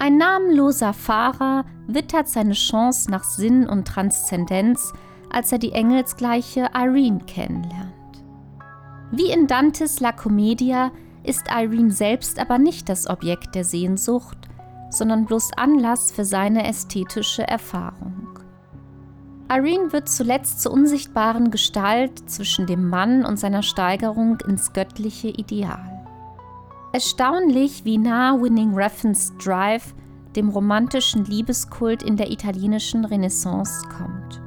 Ein namenloser Fahrer wittert seine Chance nach Sinn und Transzendenz, als er die engelsgleiche Irene kennenlernt. Wie in Dantes La Commedia ist Irene selbst aber nicht das Objekt der Sehnsucht, sondern bloß Anlass für seine ästhetische Erfahrung. Irene wird zuletzt zur unsichtbaren Gestalt zwischen dem Mann und seiner Steigerung ins göttliche Ideal. Erstaunlich, wie nah Winning Refn's Drive dem romantischen Liebeskult in der italienischen Renaissance kommt.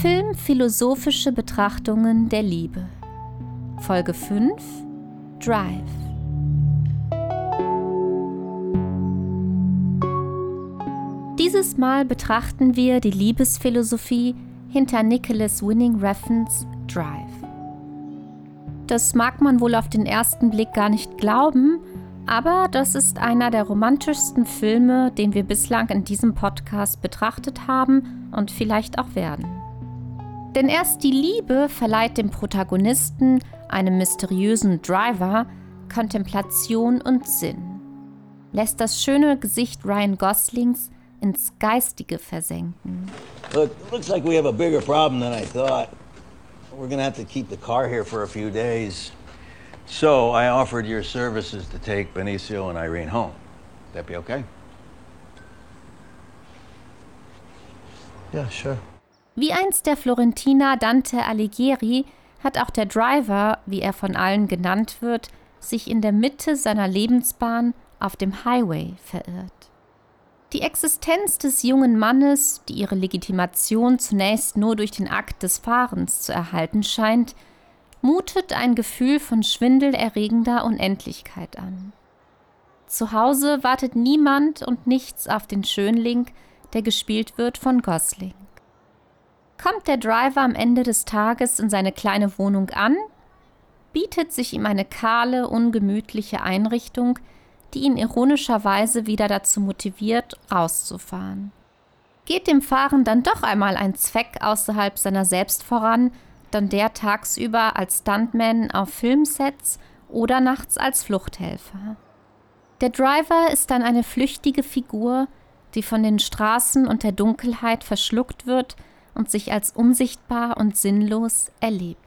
Film Philosophische Betrachtungen der Liebe Folge 5 Drive Dieses Mal betrachten wir die Liebesphilosophie hinter Nicholas Winning Refn's Drive. Das mag man wohl auf den ersten Blick gar nicht glauben, aber das ist einer der romantischsten Filme, den wir bislang in diesem Podcast betrachtet haben und vielleicht auch werden. Denn erst die Liebe verleiht dem Protagonisten, einem mysteriösen Driver, Kontemplation und Sinn, lässt das schöne Gesicht Ryan Goslings ins Geistige versenken. Look, looks like we have a bigger problem than I thought. We're gonna have to keep the car here for a few days. So I offered your services to take Benicio and Irene home. That be okay? Yeah, sure. Wie einst der Florentiner Dante Alighieri hat auch der Driver, wie er von allen genannt wird, sich in der Mitte seiner Lebensbahn auf dem Highway verirrt. Die Existenz des jungen Mannes, die ihre Legitimation zunächst nur durch den Akt des Fahrens zu erhalten scheint, mutet ein Gefühl von schwindelerregender Unendlichkeit an. Zu Hause wartet niemand und nichts auf den Schönling, der gespielt wird von Gosling. Kommt der Driver am Ende des Tages in seine kleine Wohnung an, bietet sich ihm eine kahle, ungemütliche Einrichtung, die ihn ironischerweise wieder dazu motiviert, rauszufahren. Geht dem Fahren dann doch einmal ein Zweck außerhalb seiner selbst voran, dann der tagsüber als Stuntman auf Filmsets oder nachts als Fluchthelfer. Der Driver ist dann eine flüchtige Figur, die von den Straßen und der Dunkelheit verschluckt wird und sich als unsichtbar und sinnlos erlebt.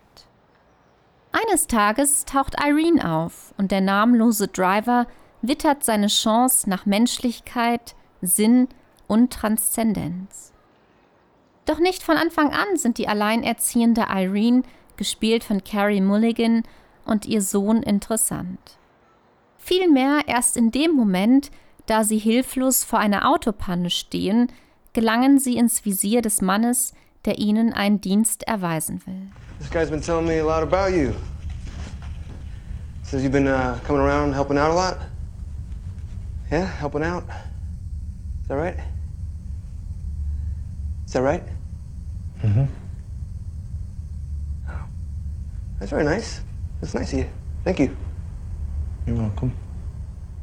Eines Tages taucht Irene auf und der namenlose Driver wittert seine Chance nach Menschlichkeit, Sinn und Transzendenz. Doch nicht von Anfang an sind die alleinerziehende Irene, gespielt von Carrie Mulligan, und ihr Sohn interessant. Vielmehr erst in dem Moment, da sie hilflos vor einer Autopanne stehen, gelangen sie ins Visier des Mannes, der ihnen einen Dienst erweisen will. This guy's been telling me a lot about you. Says you've been uh, coming around helping out a lot. Yeah, helping out. Is that right? Is that right? Mm-hmm. Oh. That's very nice. That's nice of you. Thank you. You're welcome.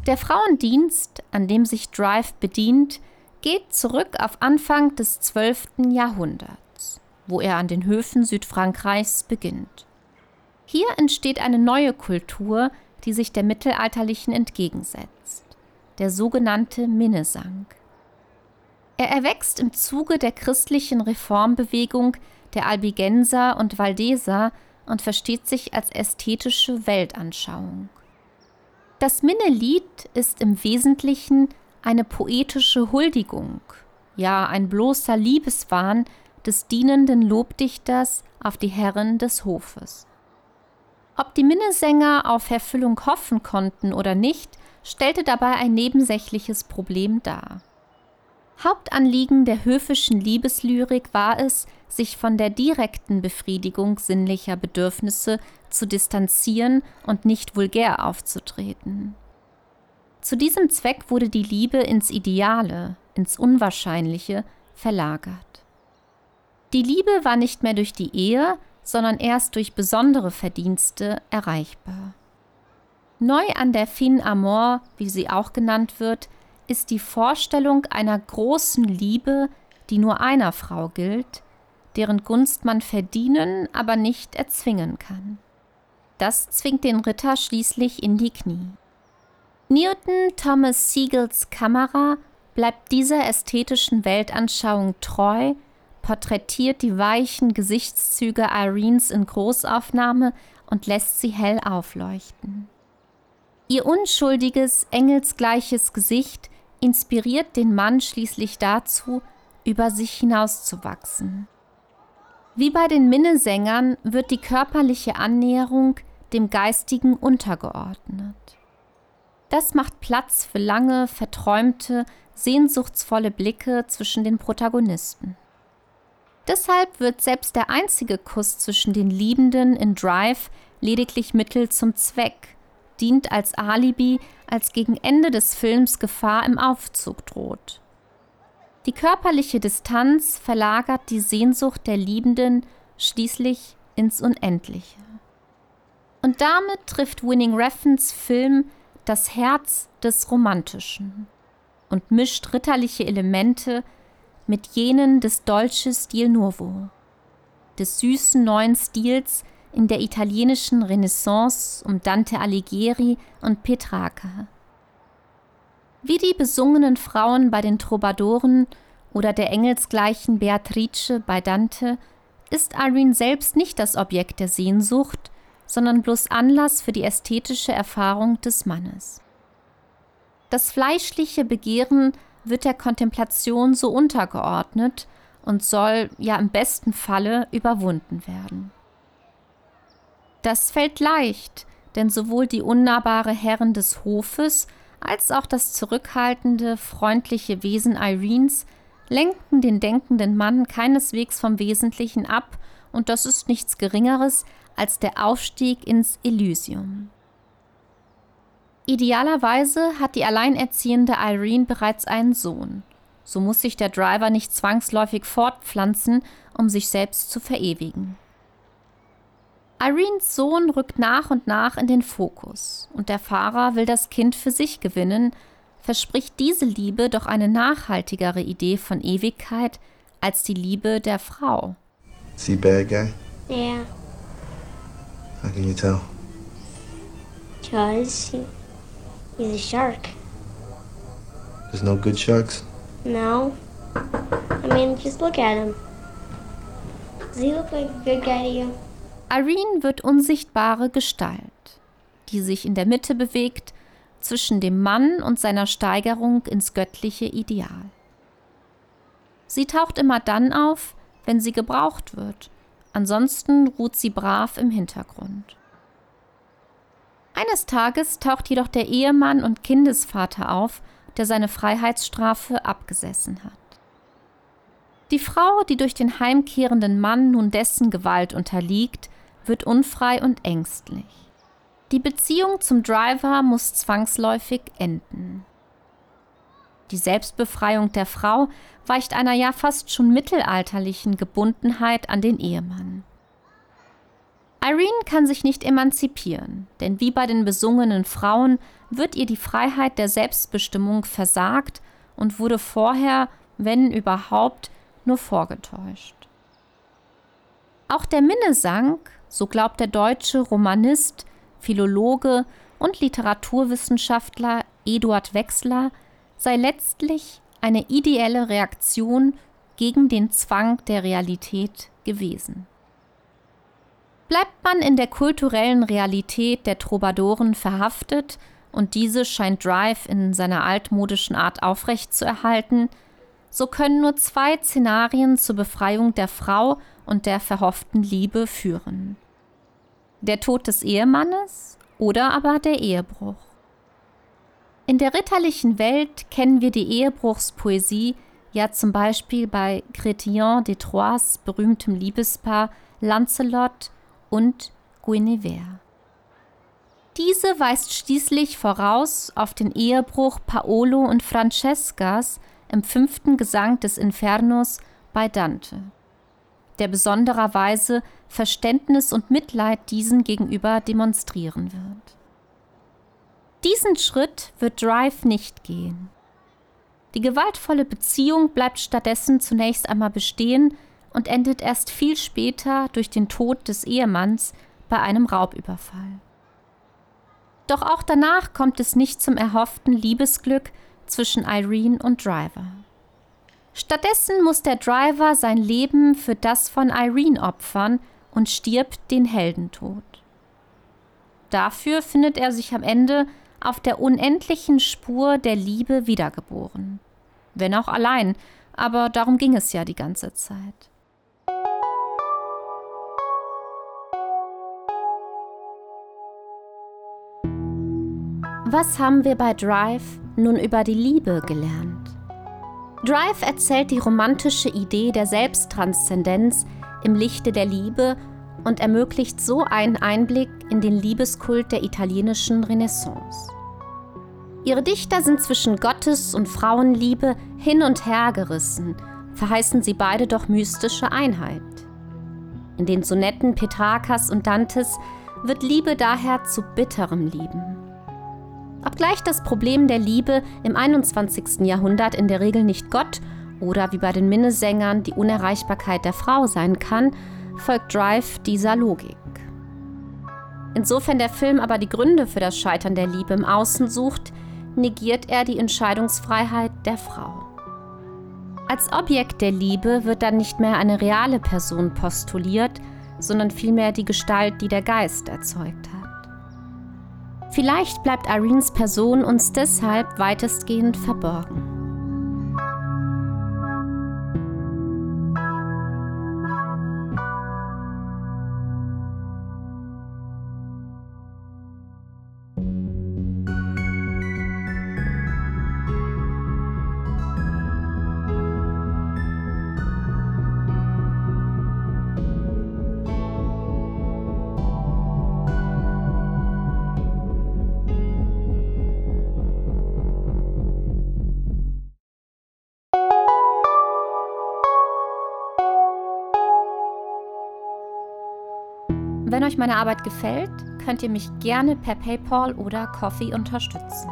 Der Frauendienst, an dem sich Drive bedient, geht zurück auf Anfang des 12. Jahrhunderts, wo er an den Höfen Südfrankreichs beginnt. Hier entsteht eine neue Kultur, die sich der mittelalterlichen entgegensetzt der sogenannte Minnesang. Er erwächst im Zuge der christlichen Reformbewegung der Albigenser und Valdeser und versteht sich als ästhetische Weltanschauung. Das Minnelied ist im Wesentlichen eine poetische Huldigung, ja ein bloßer Liebeswahn des dienenden Lobdichters auf die Herren des Hofes. Ob die Minnesänger auf Erfüllung hoffen konnten oder nicht, stellte dabei ein nebensächliches Problem dar. Hauptanliegen der höfischen Liebeslyrik war es, sich von der direkten Befriedigung sinnlicher Bedürfnisse zu distanzieren und nicht vulgär aufzutreten. Zu diesem Zweck wurde die Liebe ins Ideale, ins Unwahrscheinliche verlagert. Die Liebe war nicht mehr durch die Ehe, sondern erst durch besondere Verdienste erreichbar. Neu an der Fin Amor, wie sie auch genannt wird, ist die Vorstellung einer großen Liebe, die nur einer Frau gilt, deren Gunst man verdienen, aber nicht erzwingen kann. Das zwingt den Ritter schließlich in die Knie. Newton Thomas Siegels Kamera bleibt dieser ästhetischen Weltanschauung treu, porträtiert die weichen Gesichtszüge Irenes in Großaufnahme und lässt sie hell aufleuchten. Ihr unschuldiges, engelsgleiches Gesicht inspiriert den Mann schließlich dazu, über sich hinauszuwachsen. Wie bei den Minnesängern wird die körperliche Annäherung dem Geistigen untergeordnet. Das macht Platz für lange, verträumte, sehnsuchtsvolle Blicke zwischen den Protagonisten. Deshalb wird selbst der einzige Kuss zwischen den Liebenden in Drive lediglich Mittel zum Zweck, dient als Alibi, als gegen Ende des Films Gefahr im Aufzug droht. Die körperliche Distanz verlagert die Sehnsucht der Liebenden schließlich ins Unendliche. Und damit trifft Winning Refns Film das Herz des Romantischen und mischt ritterliche Elemente mit jenen des Dolce Stil Nuovo, des süßen neuen Stils in der italienischen Renaissance um Dante Alighieri und Petrarca. Wie die besungenen Frauen bei den Trobadoren oder der engelsgleichen Beatrice bei Dante ist Irene selbst nicht das Objekt der Sehnsucht, sondern bloß Anlass für die ästhetische Erfahrung des Mannes. Das fleischliche Begehren wird der Kontemplation so untergeordnet und soll ja im besten Falle überwunden werden. Das fällt leicht, denn sowohl die unnahbare Herren des Hofes als auch das zurückhaltende, freundliche Wesen Irenes lenken den denkenden Mann keineswegs vom Wesentlichen ab, und das ist nichts Geringeres als der Aufstieg ins Elysium. Idealerweise hat die alleinerziehende Irene bereits einen Sohn. So muss sich der Driver nicht zwangsläufig fortpflanzen, um sich selbst zu verewigen. Irenes Sohn rückt nach und nach in den Fokus und der Fahrer will das Kind für sich gewinnen, verspricht diese Liebe doch eine nachhaltigere Idee von Ewigkeit als die Liebe der Frau. See bad guy? Yeah, How can you tell? because he, he's a shark. There's no good sharks? No. I mean, just look at him. Does he look like a good guy to you? Irene wird unsichtbare Gestalt, die sich in der Mitte bewegt zwischen dem Mann und seiner Steigerung ins göttliche Ideal. Sie taucht immer dann auf, wenn sie gebraucht wird, ansonsten ruht sie brav im Hintergrund. Eines Tages taucht jedoch der Ehemann und Kindesvater auf, der seine Freiheitsstrafe abgesessen hat. Die Frau, die durch den heimkehrenden Mann nun dessen Gewalt unterliegt, wird unfrei und ängstlich. Die Beziehung zum Driver muss zwangsläufig enden. Die Selbstbefreiung der Frau weicht einer ja fast schon mittelalterlichen Gebundenheit an den Ehemann. Irene kann sich nicht emanzipieren, denn wie bei den besungenen Frauen wird ihr die Freiheit der Selbstbestimmung versagt und wurde vorher, wenn überhaupt, nur vorgetäuscht. Auch der Minnesang, so glaubt der deutsche Romanist, Philologe und Literaturwissenschaftler Eduard Wechsler, sei letztlich eine ideelle Reaktion gegen den Zwang der Realität gewesen. Bleibt man in der kulturellen Realität der Trobadoren verhaftet und diese scheint Drive in seiner altmodischen Art aufrechtzuerhalten, so können nur zwei Szenarien zur Befreiung der Frau und der verhofften Liebe führen. Der Tod des Ehemannes oder aber der Ehebruch. In der ritterlichen Welt kennen wir die Ehebruchspoesie ja zum Beispiel bei Chrétien de Troyes berühmtem Liebespaar Lancelot und Guinevere. Diese weist schließlich voraus auf den Ehebruch Paolo und Francescas im fünften Gesang des Infernos bei Dante, der besondererweise Verständnis und Mitleid diesen gegenüber demonstrieren wird. Diesen Schritt wird Drive nicht gehen. Die gewaltvolle Beziehung bleibt stattdessen zunächst einmal bestehen und endet erst viel später durch den Tod des Ehemanns bei einem Raubüberfall. Doch auch danach kommt es nicht zum erhofften Liebesglück zwischen Irene und Driver. Stattdessen muss der Driver sein Leben für das von Irene opfern und stirbt den Heldentod. Dafür findet er sich am Ende auf der unendlichen Spur der Liebe wiedergeboren. Wenn auch allein, aber darum ging es ja die ganze Zeit. Was haben wir bei Drive nun über die Liebe gelernt? Drive erzählt die romantische Idee der Selbsttranszendenz im Lichte der Liebe und ermöglicht so einen Einblick in den Liebeskult der italienischen Renaissance. Ihre Dichter sind zwischen Gottes- und Frauenliebe hin und her gerissen, verheißen sie beide doch mystische Einheit. In den Sonetten Petrarchas und Dantes wird Liebe daher zu bitterem Lieben. Obgleich das Problem der Liebe im 21. Jahrhundert in der Regel nicht Gott oder wie bei den Minnesängern die Unerreichbarkeit der Frau sein kann, folgt Drive dieser Logik. Insofern der Film aber die Gründe für das Scheitern der Liebe im Außen sucht, negiert er die Entscheidungsfreiheit der Frau. Als Objekt der Liebe wird dann nicht mehr eine reale Person postuliert, sondern vielmehr die Gestalt, die der Geist erzeugt hat. Vielleicht bleibt Irenes Person uns deshalb weitestgehend verborgen. Wenn euch meine Arbeit gefällt, könnt ihr mich gerne per PayPal oder Coffee unterstützen.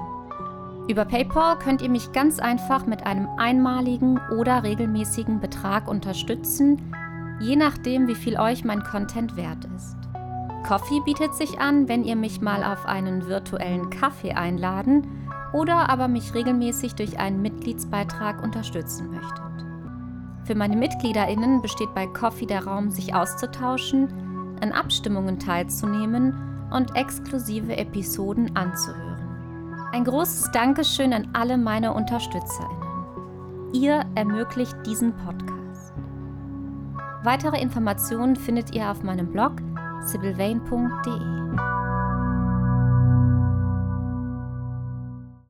Über PayPal könnt ihr mich ganz einfach mit einem einmaligen oder regelmäßigen Betrag unterstützen, je nachdem, wie viel euch mein Content wert ist. Coffee bietet sich an, wenn ihr mich mal auf einen virtuellen Kaffee einladen oder aber mich regelmäßig durch einen Mitgliedsbeitrag unterstützen möchtet. Für meine MitgliederInnen besteht bei Coffee der Raum, sich auszutauschen an Abstimmungen teilzunehmen und exklusive Episoden anzuhören. Ein großes Dankeschön an alle meine UnterstützerInnen. Ihr ermöglicht diesen Podcast. Weitere Informationen findet ihr auf meinem Blog sibylvain.de.